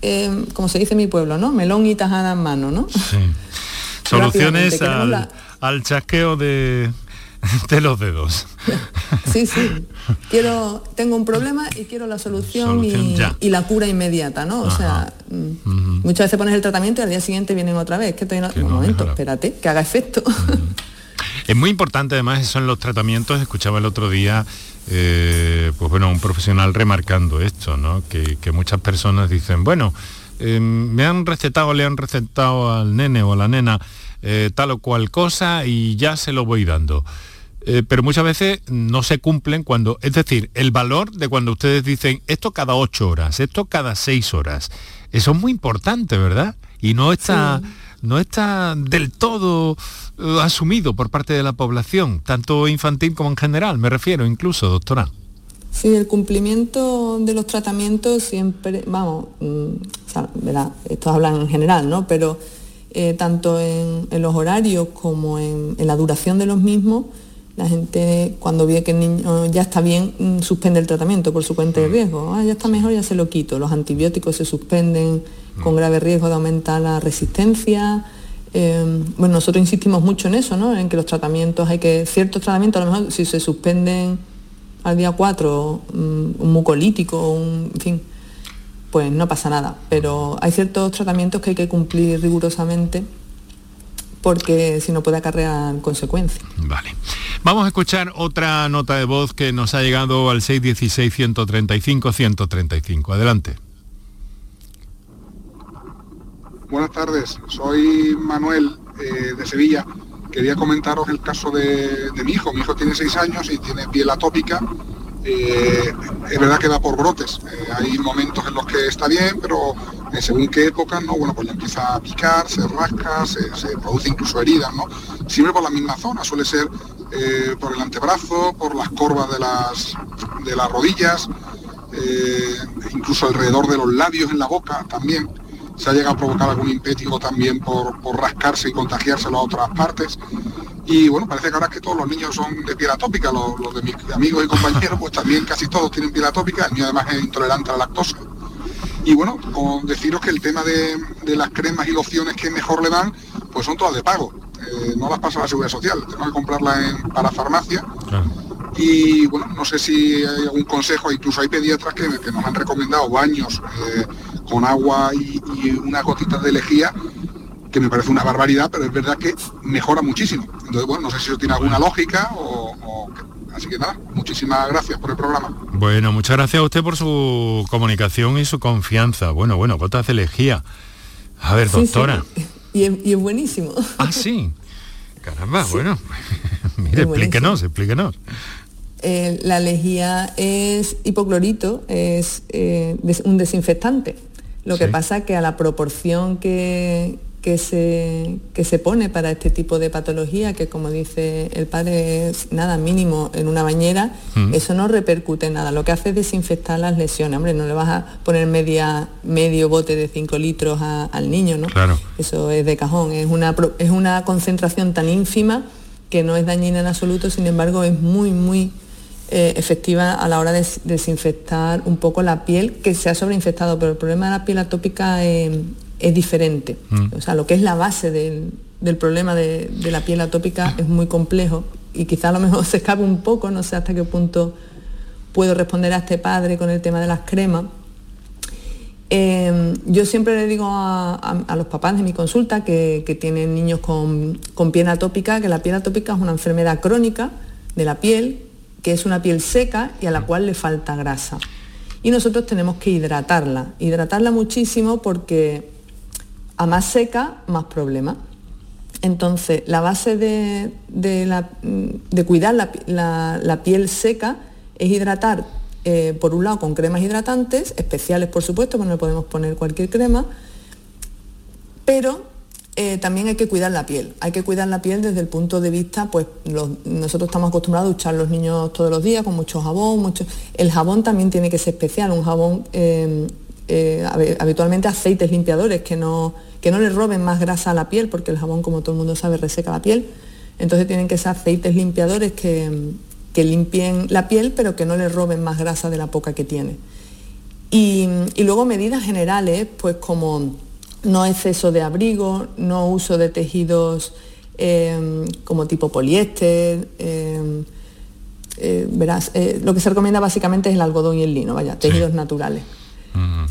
eh, como se dice en mi pueblo, ¿no? Melón y tajada en mano, ¿no? Sí. Soluciones al, chasqueo de, de los dedos. Sí, sí. Quiero, tengo un problema y quiero la solución, y, la cura inmediata, ¿no? O sea, mm, muchas veces pones el tratamiento y al día siguiente vienen otra vez. Que estoy en... un momento, espérate, que haga efecto. Es muy importante además eso en los tratamientos. Escuchaba el otro día, eh, pues bueno, un profesional remarcando esto, ¿no? Que, muchas personas dicen, bueno, em, me han recetado, le han recetado al nene o a la nena eh, tal o cual cosa y ya se lo voy dando. Eh, pero muchas veces no se cumplen cuando, es decir, el valor de cuando ustedes dicen esto cada ocho horas, esto cada seis horas, eso es muy importante, ¿verdad? Y no está, no está del todo eh, asumido por parte de la población, tanto infantil como en general, me refiero incluso, doctora. Sí, el cumplimiento de los tratamientos siempre, vamos, mm, esto hablan en general, ¿no? Pero eh, tanto en, los horarios como en la duración de los mismos, la gente cuando ve que el niño ya está bien mm, suspende el tratamiento por su cuenta de mm. riesgo. Ah, ya está mejor, ya se lo quito. Los antibióticos se suspenden con mm. grave riesgo de aumentar la resistencia. Eh, bueno, nosotros insistimos mucho en eso, ¿no? En que los tratamientos, hay que, ciertos tratamientos, a lo mejor si se suspenden al día 4, un mucolítico, un, en fin, pues no pasa nada. Pero hay ciertos tratamientos que hay que cumplir rigurosamente porque si no puede acarrear consecuencias. Vale. Vamos a escuchar otra nota de voz que nos ha llegado al 616-135-135. Adelante. Buenas tardes, soy Manuel eh, de Sevilla. Quería comentaros el caso de, de mi hijo. Mi hijo tiene 6 años y tiene piel atópica eh, es verdad que va por brotes. Eh, hay momentos en los que está bien, pero según qué época, ¿no? Bueno, pues le empieza a picar, se rasca, se, se produce incluso heridas, ¿no? Siempre por la misma zona, suele ser por el antebrazo, por las corvas de las, de las rodillas, incluso alrededor de los labios en la boca también se ha llegado a provocar algún impétigo también por, rascarse y contagiárselo a otras partes. Y bueno, parece que ahora que todos los niños son de piel atópica, los, de mis amigos y compañeros, pues también casi todos tienen piel atópica, el mío además es intolerante a la lactosa. Y bueno, con deciros que el tema de, las cremas y lociones que mejor le dan, pues son todas de pago. Eh, no las pasa la seguridad social, tengo que comprarlas en, para farmacia. Y bueno, no sé si hay algún consejo, incluso hay pediatras que, nos han recomendado baños eh, con agua y, una gotita de lejía que me parece una barbaridad, pero es verdad que mejora muchísimo. Entonces, bueno, no sé si eso tiene alguna lógica o, Así que nada, muchísimas gracias por el programa. Bueno, muchas gracias a usted por su comunicación y su confianza. Bueno, bueno, gotas de lejía. A ver, doctora. Y, es, buenísimo. Ah, sí. Caramba, bueno. Mire, explíquenos, explíquenos. Eh, la lejía es hipoclorito, es eh, un desinfectante. Lo que pasa es que a la proporción que, que, se, que se pone para este tipo de patología, que como dice el padre es nada mínimo en una bañera, mm. eso no repercute en nada. Lo que hace es desinfectar las lesiones. Hombre, no le vas a poner media, medio bote de 5 litros al niño, ¿no? Claro. Eso es de cajón. Es una, es una concentración tan ínfima que no es dañina en absoluto, sin embargo es muy, muy eh, efectiva a la hora de desinfectar un poco la piel que se ha sobreinfectado, pero el problema de la piel atópica eh, es diferente. Mm. O sea, lo que es la base del, problema de, la piel atópica es muy complejo y quizá a lo mejor se escape un poco, no sé hasta qué punto puedo responder a este padre con el tema de las cremas. Eh, yo siempre le digo a, los papás de mi consulta que, tienen niños con, con, piel atópica, que la piel atópica es una enfermedad crónica de la piel que es una piel seca y a la cual le falta grasa. Y nosotros tenemos que hidratarla, hidratarla muchísimo porque a más seca, más problema. Entonces, la base de, cuidar la, piel seca es hidratar, eh, por un lado, con cremas hidratantes, especiales por supuesto, porque no podemos poner cualquier crema, pero eh, también hay que cuidar la piel. Hay que cuidar la piel desde el punto de vista, pues nosotros estamos acostumbrados a duchar los niños todos los días con mucho jabón, mucho... El jabón también tiene que ser especial, un jabón, eh, eh, habitualmente aceites limpiadores que no, que no le roben más grasa a la piel, porque el jabón, como todo el mundo sabe, reseca la piel. Entonces tienen que ser aceites limpiadores que, limpien la piel, pero que no le roben más grasa de la poca que tiene. Y, y luego medidas generales, pues como no exceso de abrigo, no uso de tejidos em, como tipo poliéster. Em, eh, verás, eh, lo que se recomienda básicamente es el algodón y el lino, vaya, tejidos naturales.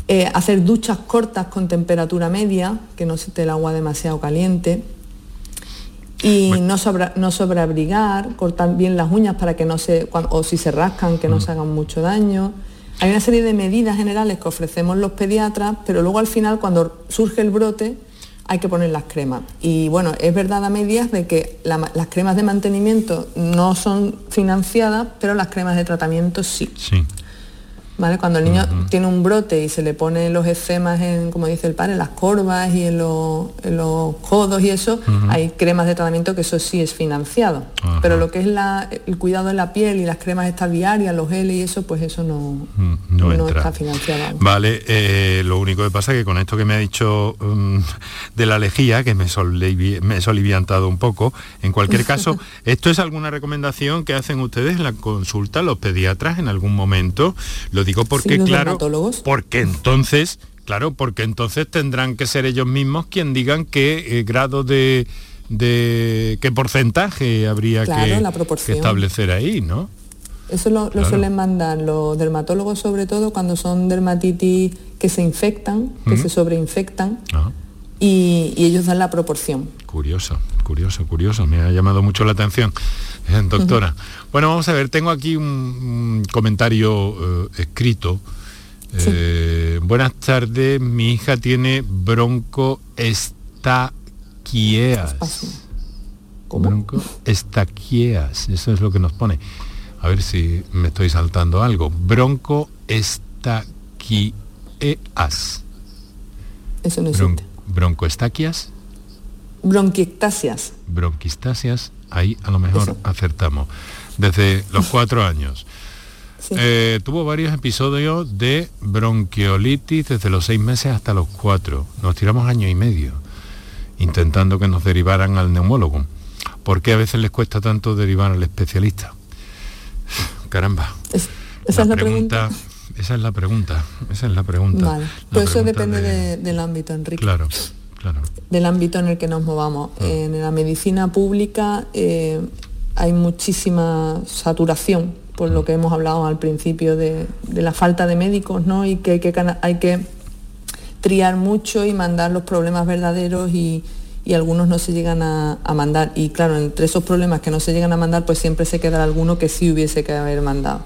Eh, hacer duchas cortas con temperatura media, que no se esté el agua demasiado caliente. Y no, no sobreabrigar, cortar bien las uñas para que no se, o si se rascan, que no se hagan mucho daño. Hay una serie de medidas generales que ofrecemos los pediatras, pero luego al final cuando surge el brote hay que poner las cremas. Y bueno, es verdad a medias de que las cremas de mantenimiento no son financiadas, pero las cremas de tratamiento sí. Sí. Cuando el niño tiene un brote y se le pone los eczemas en, como dice el padre, en las corvas y en, los, codos y eso, hay cremas de tratamiento que eso sí es financiado. Pero lo que es el cuidado de la piel y las cremas estas diarias, los geles y eso, pues eso no, no, está financiado. Vale, eh, lo único que pasa es que con esto que me ha dicho um, de la lejía, que me, me he soliviantado un poco, en cualquier caso, ¿esto es alguna recomendación que hacen ustedes en la consulta, los pediatras en algún momento? Lo digo porque, claro, porque entonces, claro, porque entonces tendrán que ser ellos mismos quien digan qué eh, grado de, de, qué porcentaje habría que, establecer ahí, ¿no? Eso lo, suelen mandar los dermatólogos sobre todo cuando son dermatitis que se infectan, que se sobreinfectan. Ah. Y, ellos dan la proporción. Curioso, curioso, curioso. Me ha llamado mucho la atención, doctora. Bueno, vamos a ver, tengo aquí un, comentario eh, escrito Eh, buenas tardes, mi hija tiene broncoestaquieas. Bronco estaquieas, eso es lo que nos pone. A ver si me estoy saltando algo. Broncoestaquieas. Eso no existe. Broncoestaquias. Bronquiectasias. Bronquistasias, ahí a lo mejor acertamos. Desde los cuatro años. Eh, tuvo varios episodios de bronquiolitis desde los seis meses hasta los cuatro. Nos tiramos año y medio intentando que nos derivaran al neumólogo. ¿Por qué a veces les cuesta tanto derivar al especialista? Caramba. esa es la pregunta. Esa es la pregunta. Esa es la pregunta. Vale. Pues eso depende del ámbito, Enrique. Claro, claro. Del ámbito en el que nos movamos. Ah. En la medicina pública eh, hay muchísima saturación por lo que hemos hablado al principio de, la falta de médicos, ¿no? Y que hay que, hay que triar mucho y mandar los problemas verdaderos y, algunos no se llegan a, mandar. Y claro, entre esos problemas que no se llegan a mandar, pues siempre se queda alguno que sí hubiese que haber mandado.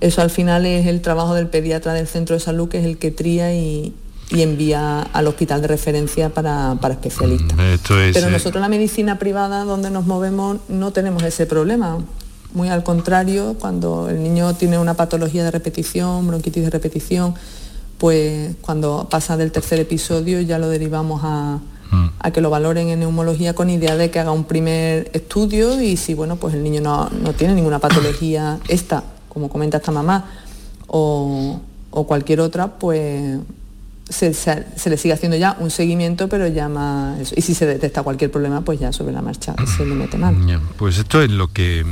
Eso al final es el trabajo del pediatra del centro de salud, que es el que tría y, envía al hospital de referencia para, especialistas. Pero eh, nosotros en la medicina privada donde nos movemos no tenemos ese problema. Muy al contrario, cuando el niño tiene una patología de repetición, bronquitis de repetición, pues cuando pasa del tercer episodio ya lo derivamos a, mm. que lo valoren en neumología con idea de que haga un primer estudio y si bueno pues el niño no, tiene ninguna patología esta, como comenta esta mamá, o, cualquier otra, pues se, le sigue haciendo ya un seguimiento, pero ya más... Y si se detecta cualquier problema, pues ya sobre la marcha se le mete mal. pues esto es lo que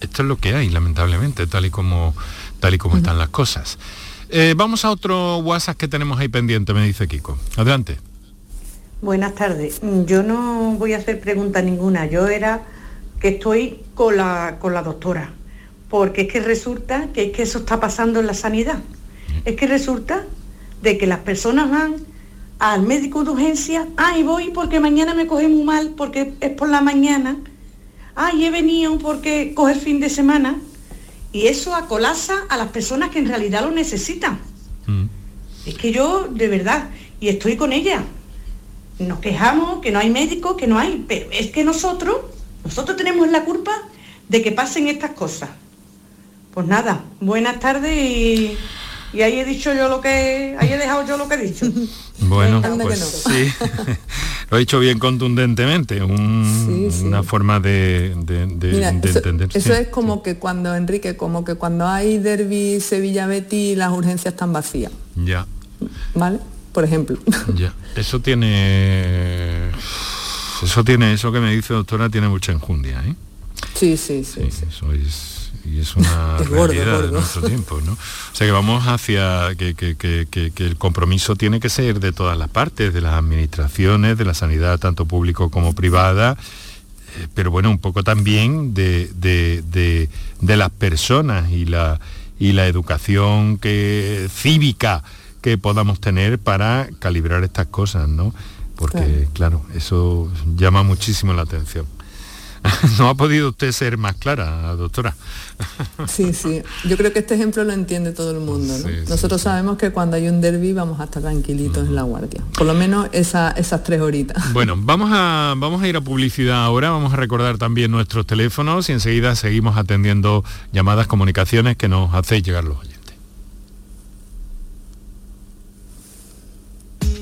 esto es lo que hay, lamentablemente, tal y como, tal y como están las cosas. Eh, vamos a otro WhatsApp que tenemos ahí pendiente, me dice Kiko. Adelante. Buenas tardes. Yo no voy a hacer pregunta ninguna. Yo era que estoy con la, con la doctora. Porque es que resulta que es que eso está pasando en la sanidad. Es que resulta de que las personas van al médico de urgencia, ay voy porque mañana me coge muy mal, porque es por la mañana, ay, he venido porque coge el fin de semana, y eso acolasa a las personas que en realidad lo necesitan. Mm. Es que yo, de verdad, y estoy con ella, nos quejamos que no hay médicos, que no hay, pero es que nosotros, nosotros tenemos la culpa de que pasen estas cosas. Pues nada, buenas tardes y y ahí he dicho yo lo que, ahí he dejado yo lo que he dicho. Bueno, pues sí, lo he dicho bien contundentemente, una forma de, entender. Eso es como que cuando, Enrique, como que cuando hay derby Sevilla-Betty las urgencias están vacías. Ya. ¿Vale? Por ejemplo. Ya, eso tiene... Eso tiene, eso que me dice doctora, tiene mucha enjundia, ¿eh? Sí, sí, sí. sí, Eso es y es una realidad de nuestro tiempo, ¿no? O sea que vamos hacia que, el compromiso tiene que ser de todas las partes, de las administraciones, de la sanidad tanto público como privada, eh, pero bueno, un poco también de, las personas y la, y la educación que, cívica que podamos tener para calibrar estas cosas, ¿no? Porque, claro eso llama muchísimo la atención. ¿No ha podido usted ser más clara, doctora? Sí, sí. Yo creo que este ejemplo lo entiende todo el mundo. Nosotros sabemos que cuando hay un derby vamos a estar tranquilitos en la guardia. Por lo menos esas tres horitas. Bueno, vamos a, vamos a ir a publicidad ahora. Vamos a recordar también nuestros teléfonos y enseguida seguimos atendiendo llamadas, comunicaciones que nos hacéis llegar los oyentes.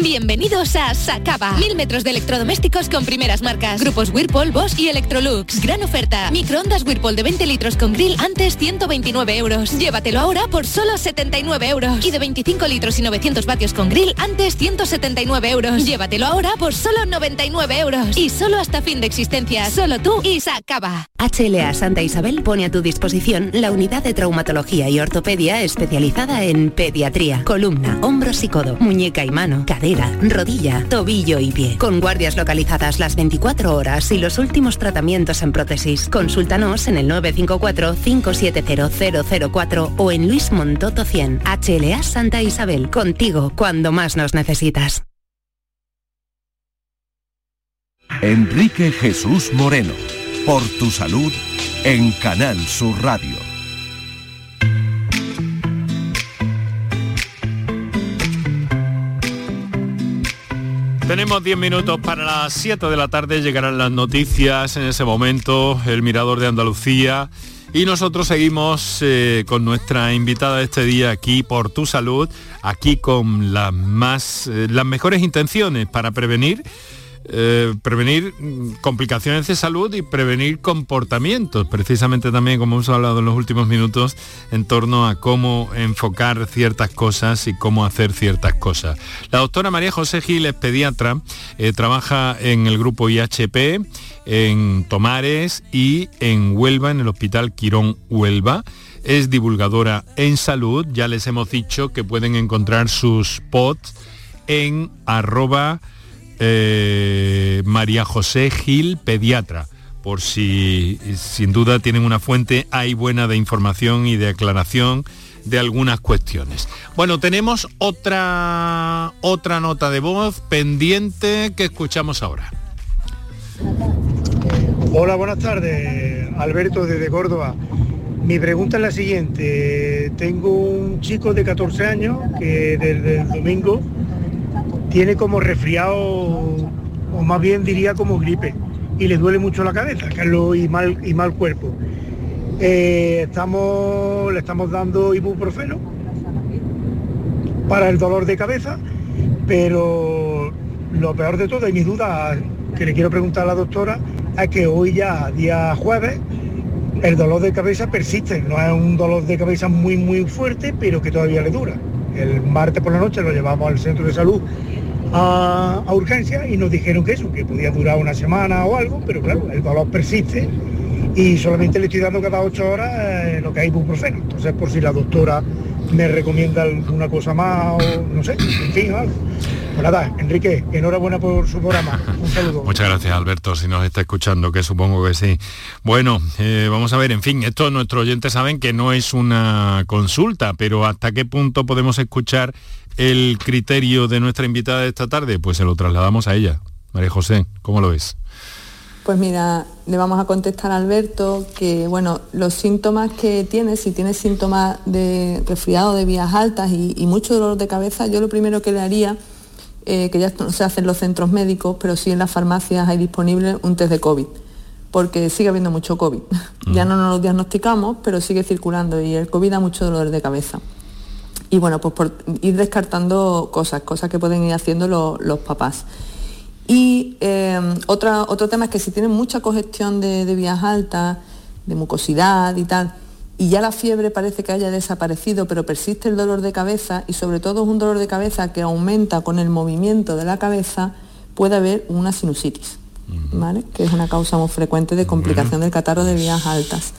Bienvenidos a Sacaba. Mil metros de electrodomésticos con primeras marcas. Grupos Whirlpool, Bosch y Electrolux. Gran oferta. Microondas Whirlpool de 20 litros con grill antes 129 euros. Llévatelo ahora por solo 79 euros. Y de 25 litros y 900 vatios con grill antes 179 euros. Llévatelo ahora por solo 99 euros. Y solo hasta fin de existencia. Solo tú y Sacaba. HLA Santa Isabel pone a tu disposición la unidad de traumatología y ortopedia especializada en pediatría, columna, hombros y codo, muñeca y mano, rodilla, tobillo y pie. Con guardias localizadas las 24 horas y los últimos tratamientos en prótesis. Consúltanos en el 954-570-004 o en Luis Montoto 100. HLA Santa Isabel. Contigo cuando más nos necesitas. Enrique Jesús Moreno. Por tu salud en Canal Sur Radio. Tenemos 10 minutos para las 7 de la tarde, llegarán las noticias en ese momento, el Mirador de Andalucía. Y nosotros seguimos eh, con nuestra invitada de este día aquí por tu salud, aquí con las más eh, las mejores intenciones para prevenir eh, prevenir complicaciones de salud y prevenir comportamientos, precisamente también como hemos hablado en los últimos minutos, en torno a cómo enfocar ciertas cosas y cómo hacer ciertas cosas. La doctora María José Gil es pediatra, eh, trabaja en el grupo IHP, en Tomares y en Huelva, en el Hospital Quirón Huelva es divulgadora en salud. Ya les hemos dicho que pueden encontrar sus pods en arroba eh, María José Gil, pediatra, por si sin duda tienen una fuente ahí buena de información y de aclaración de algunas cuestiones. Bueno, tenemos otra otra nota de voz pendiente que escuchamos ahora. Hola, buenas tardes. Alberto desde Córdoba. Mi pregunta es la siguiente. Tengo un chico de 14 años que desde el domingo tiene como resfriado, o más bien diría como gripe, y le duele mucho la cabeza, Carlos, y mal, y mal cuerpo. Eh, estamos, le estamos dando ibuprofeno para el dolor de cabeza, pero lo peor de todo, y mi duda que le quiero preguntar a la doctora, es que hoy ya, día jueves, el dolor de cabeza persiste, no es un dolor de cabeza muy muy fuerte, pero que todavía le dura. El martes por la noche lo llevamos al centro de salud a, urgencia y nos dijeron que eso, que podía durar una semana o algo, pero claro, el dolor persiste y solamente le estoy dando cada ocho horas eh, lo que hay ibuprofeno. Entonces, por si la doctora me recomienda alguna cosa más o no sé, en fin, algo. Pues nada, Enrique, enhorabuena por su programa. Un saludo. Muchas gracias, Alberto, si nos está escuchando, que supongo que sí. Bueno, eh, vamos a ver, en fin, esto nuestros oyentes saben que no es una consulta, pero ¿hasta qué punto podemos escuchar el criterio de nuestra invitada de esta tarde? Pues se lo trasladamos a ella. María José, ¿cómo lo ves? Pues mira, le vamos a contestar a Alberto que, bueno, los síntomas que tiene, si tiene síntomas de resfriado de vías altas y, mucho dolor de cabeza, yo lo primero que le haría, eh, que ya no se hace en los centros médicos, pero sí en las farmacias hay disponible un test de COVID, porque sigue habiendo mucho COVID. ya no nos lo diagnosticamos, pero sigue circulando y el COVID da mucho dolor de cabeza y bueno, pues por ir descartando cosas, cosas que pueden ir haciendo los papás. Y em, otro tema es que si tienen mucha congestión de, vías altas, de mucosidad y tal, y ya la fiebre parece que haya desaparecido, pero persiste el dolor de cabeza y sobre todo es un dolor de cabeza que aumenta con el movimiento de la cabeza, puede haber una sinusitis, ¿vale? que es una causa muy frecuente de complicación del catarro de vías altas.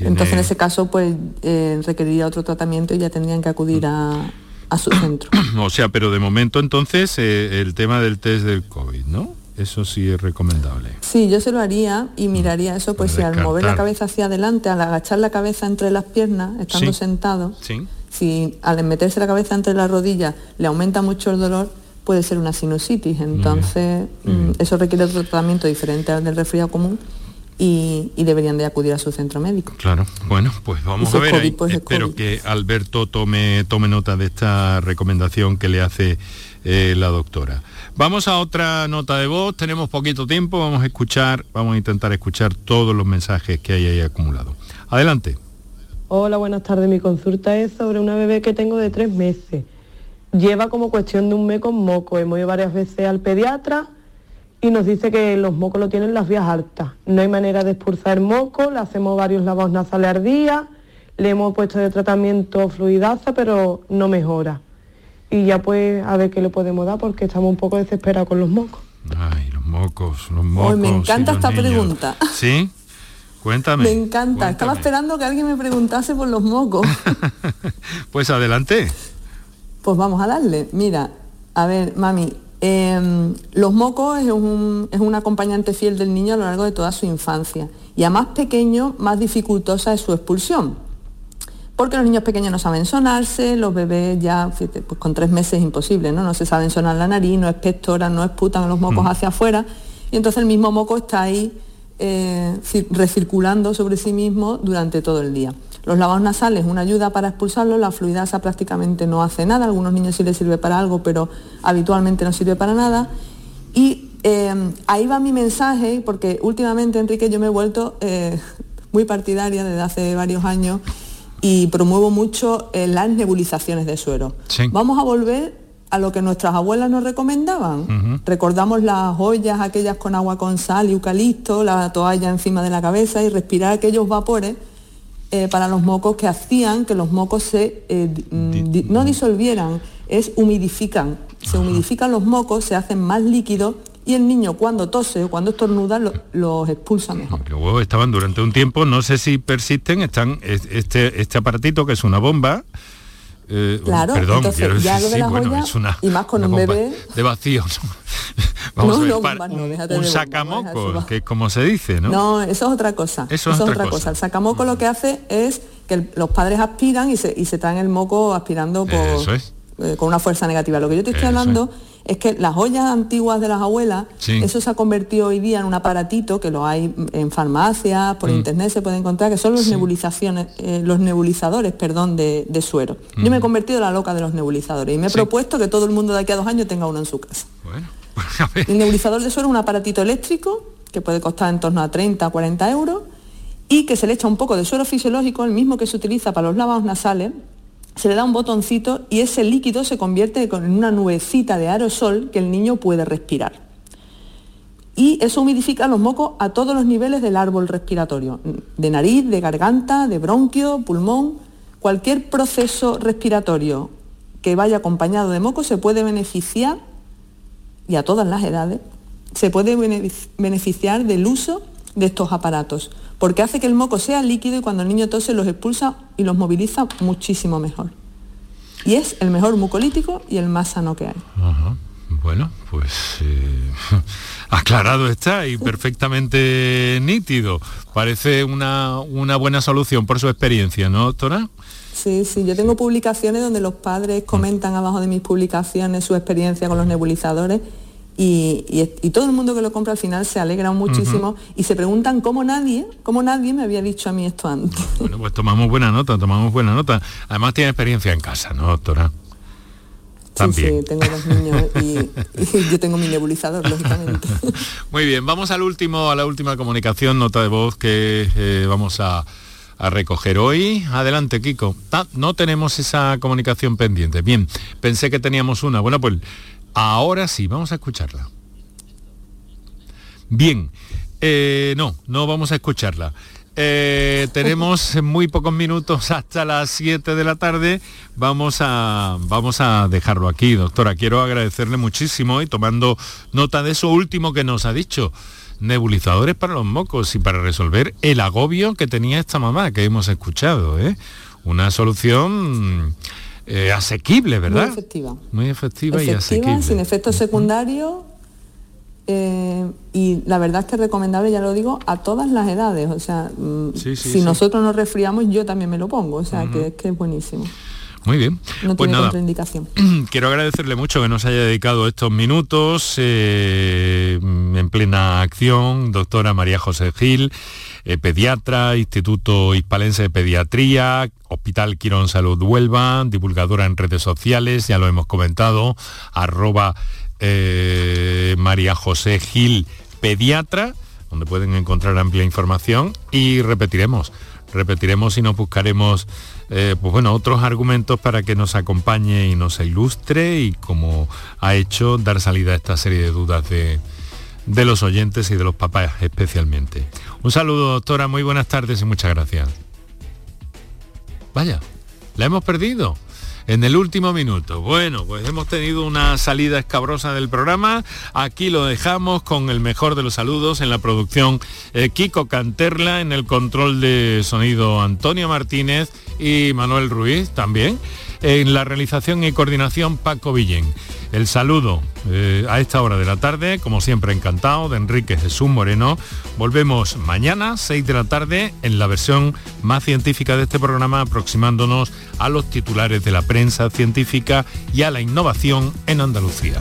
Entonces en ese caso pues eh, requeriría otro tratamiento y ya tendrían que acudir a, su centro. o sea, pero de momento entonces eh, el tema del test del COVID, ¿no? Eso sí es recomendable. Sí, yo se lo haría y mm. miraría eso, pues si al mover la cabeza hacia adelante, al agachar la cabeza entre las piernas, estando sentado, si al meterse la cabeza entre las rodillas le aumenta mucho el dolor, puede ser una sinusitis. Entonces, mm, eso requiere otro tratamiento diferente al del resfriado común y, y deberían de acudir a su centro médico. Claro, bueno, pues vamos a ver. COVID, pues es Espero COVID. que Alberto tome, tome nota de esta recomendación que le hace eh, la doctora. Vamos a otra nota de voz, tenemos poquito tiempo, vamos a escuchar, vamos a intentar escuchar todos los mensajes que hay ahí acumulados. Adelante. Hola, buenas tardes. Mi consulta es sobre una bebé que tengo de tres meses. Lleva como cuestión de un mes con moco. Hemos ido varias veces al pediatra y nos dice que los mocos lo tienen las vías altas. No hay manera de expulsar moco, le hacemos varios lavados nasales al día, le hemos puesto de tratamiento fluidaza, pero no mejora. Y ya pues a ver qué le podemos dar porque estamos un poco desesperados con los mocos. Ay, los mocos, los mocos. me encanta esta niños. pregunta. ¿Sí? Cuéntame. Me encanta, estaba esperando que alguien me preguntase por los mocos. Pues adelante. Pues vamos a darle. Mira, a ver, mami, em, los mocos es un, es un acompañante fiel del niño a lo largo de toda su infancia. Y a más pequeño, más dificultosa es su expulsión. Porque los niños pequeños no saben sonarse, los bebés ya, pues con tres meses es imposible, ¿no? No se saben sonar la nariz, no expectoran, no exputan los mocos hacia afuera. Y entonces el mismo moco está ahí eh, cir- recirculando sobre sí mismo durante todo el día. Los lavados nasales, una ayuda para expulsarlo, la fluidasa prácticamente no hace nada, a algunos niños sí les sirve para algo, pero habitualmente no sirve para nada. Y eh, ahí va mi mensaje, porque últimamente, Enrique, yo me he vuelto eh, muy partidaria desde hace varios años y promuevo mucho eh, las nebulizaciones de suero. Vamos a volver a lo que nuestras abuelas nos recomendaban. Recordamos las ollas aquellas con agua con sal y eucalipto, la toalla encima de la cabeza y respirar aquellos vapores eh, para los mocos que hacían que los mocos se eh, di- mm, no disolvieran, es humidifican. Se humidifican los mocos, se hacen más líquidos y el niño cuando tose o cuando estornuda lo- los expulsa mejor. Estaban durante un tiempo, no sé si persisten, están es- este, este aparatito que es una bomba. Eh, Claro, perdón, entonces, quiero ya decir, lo de sí, bueno, es una, y más con una un bebé. de vacío. Vamos No, a ver, no, para no, un, sacamoco, que es como se dice, ¿no? ¿no? eso es otra cosa. Eso es otra cosa. El sacamoco lo que hace es que el- los padres aspiran y se, y se traen el moco aspirando por, Eso es. eh, con una fuerza negativa. Lo que yo te estoy Eso hablando es. Que las ollas antiguas de las abuelas, Sí. eso se ha convertido hoy día en un aparatito que lo hay en farmacias, por Mm. internet se puede encontrar, que son los nebulizaciones, eh, los nebulizadores, perdón, de, de suero. Yo me he Mm. convertido en la loca de los nebulizadores y me he Sí. propuesto que todo el mundo de aquí a dos años tenga uno en su casa. El nebulizador de suero es un aparatito eléctrico que puede costar en torno a 30 a 40 euros y que se le echa un poco de suero fisiológico, el mismo que se utiliza para los lavados nasales, se le da un botoncito y ese líquido se convierte con- en una nubecita de aerosol que el niño puede respirar. Y eso humidifica los mocos a todos los niveles del árbol respiratorio, de nariz, de garganta, de bronquio, pulmón. Cualquier proceso respiratorio que vaya acompañado de moco se puede beneficiar y a todas las edades, se puede bene- beneficiar del uso de estos aparatos, porque hace que el moco sea líquido y cuando el niño tose los expulsa y los moviliza muchísimo mejor. Y es el mejor mucolítico y el más sano que hay. Ajá. Bueno, pues eh, aclarado está y perfectamente nítido. Parece una, una buena solución por su experiencia, ¿no, doctora? Sí, sí, yo tengo publicaciones donde los padres comentan abajo de mis publicaciones su experiencia con los nebulizadores y, y- y todo el mundo que lo compra al final se alegra muchísimo y se preguntan cómo nadie, cómo nadie me había dicho a mí esto antes. Bueno, pues tomamos buena nota, tomamos buena nota. Además tiene experiencia en casa, ¿no, doctora? También. Sí, sí, tengo dos niños y, y yo tengo mi nebulizador, lógicamente. Muy bien, vamos al último, a la última comunicación, nota de voz que eh, vamos a, a recoger hoy. Adelante, Kiko. Ah, no tenemos esa comunicación pendiente. Bien, pensé que teníamos una. Bueno, pues ahora sí, vamos a escucharla. Bien, eh, no, no vamos a escucharla. Eh, tenemos muy pocos minutos hasta las 7 de la tarde. Vamos a, vamos a dejarlo aquí, doctora. Quiero agradecerle muchísimo y tomando nota de eso último que nos ha dicho. Nebulizadores para los mocos y para resolver el agobio que tenía esta mamá que hemos escuchado. ¿eh? Una solución eh, asequible, ¿verdad? Muy efectiva. Muy efectiva, y efectiva, asequible. sin efectos secundarios eh, y la verdad es que es recomendable, ya lo digo, a todas las edades. O sea, mm, Sí, sí, si sí. nosotros nos resfriamos, yo también me lo pongo. O sea, que, que es buenísimo. Muy bien. No pues tiene nada, contraindicación. quiero agradecerle mucho que nos haya dedicado estos minutos eh, en plena acción, doctora María José Gil, eh, pediatra, Instituto Hispalense de Pediatría, Hospital Quirón Salud Huelva, divulgadora en redes sociales, ya lo hemos comentado, arroba eh, María José Gil Pediatra, donde pueden encontrar amplia información y repetiremos, repetiremos y nos buscaremos eh, pues bueno, otros argumentos para que nos acompañe y nos ilustre y como ha hecho dar salida a esta serie de dudas de, de los oyentes y de los papás especialmente. Un saludo, doctora, muy buenas tardes y muchas gracias. Vaya, la hemos perdido en el último minuto. Bueno, pues hemos tenido una salida escabrosa del programa. Aquí lo dejamos con el mejor de los saludos en la producción eh, Kiko Canterla, en el control de sonido Antonio Martínez y Manuel Ruiz también. En la realización y coordinación Paco Villén. El saludo eh, a esta hora de la tarde, como siempre encantado, de Enrique Jesús Moreno. Volvemos mañana, 6 de la tarde, en la versión más científica de este programa, aproximándonos a los titulares de la prensa científica y a la innovación en Andalucía.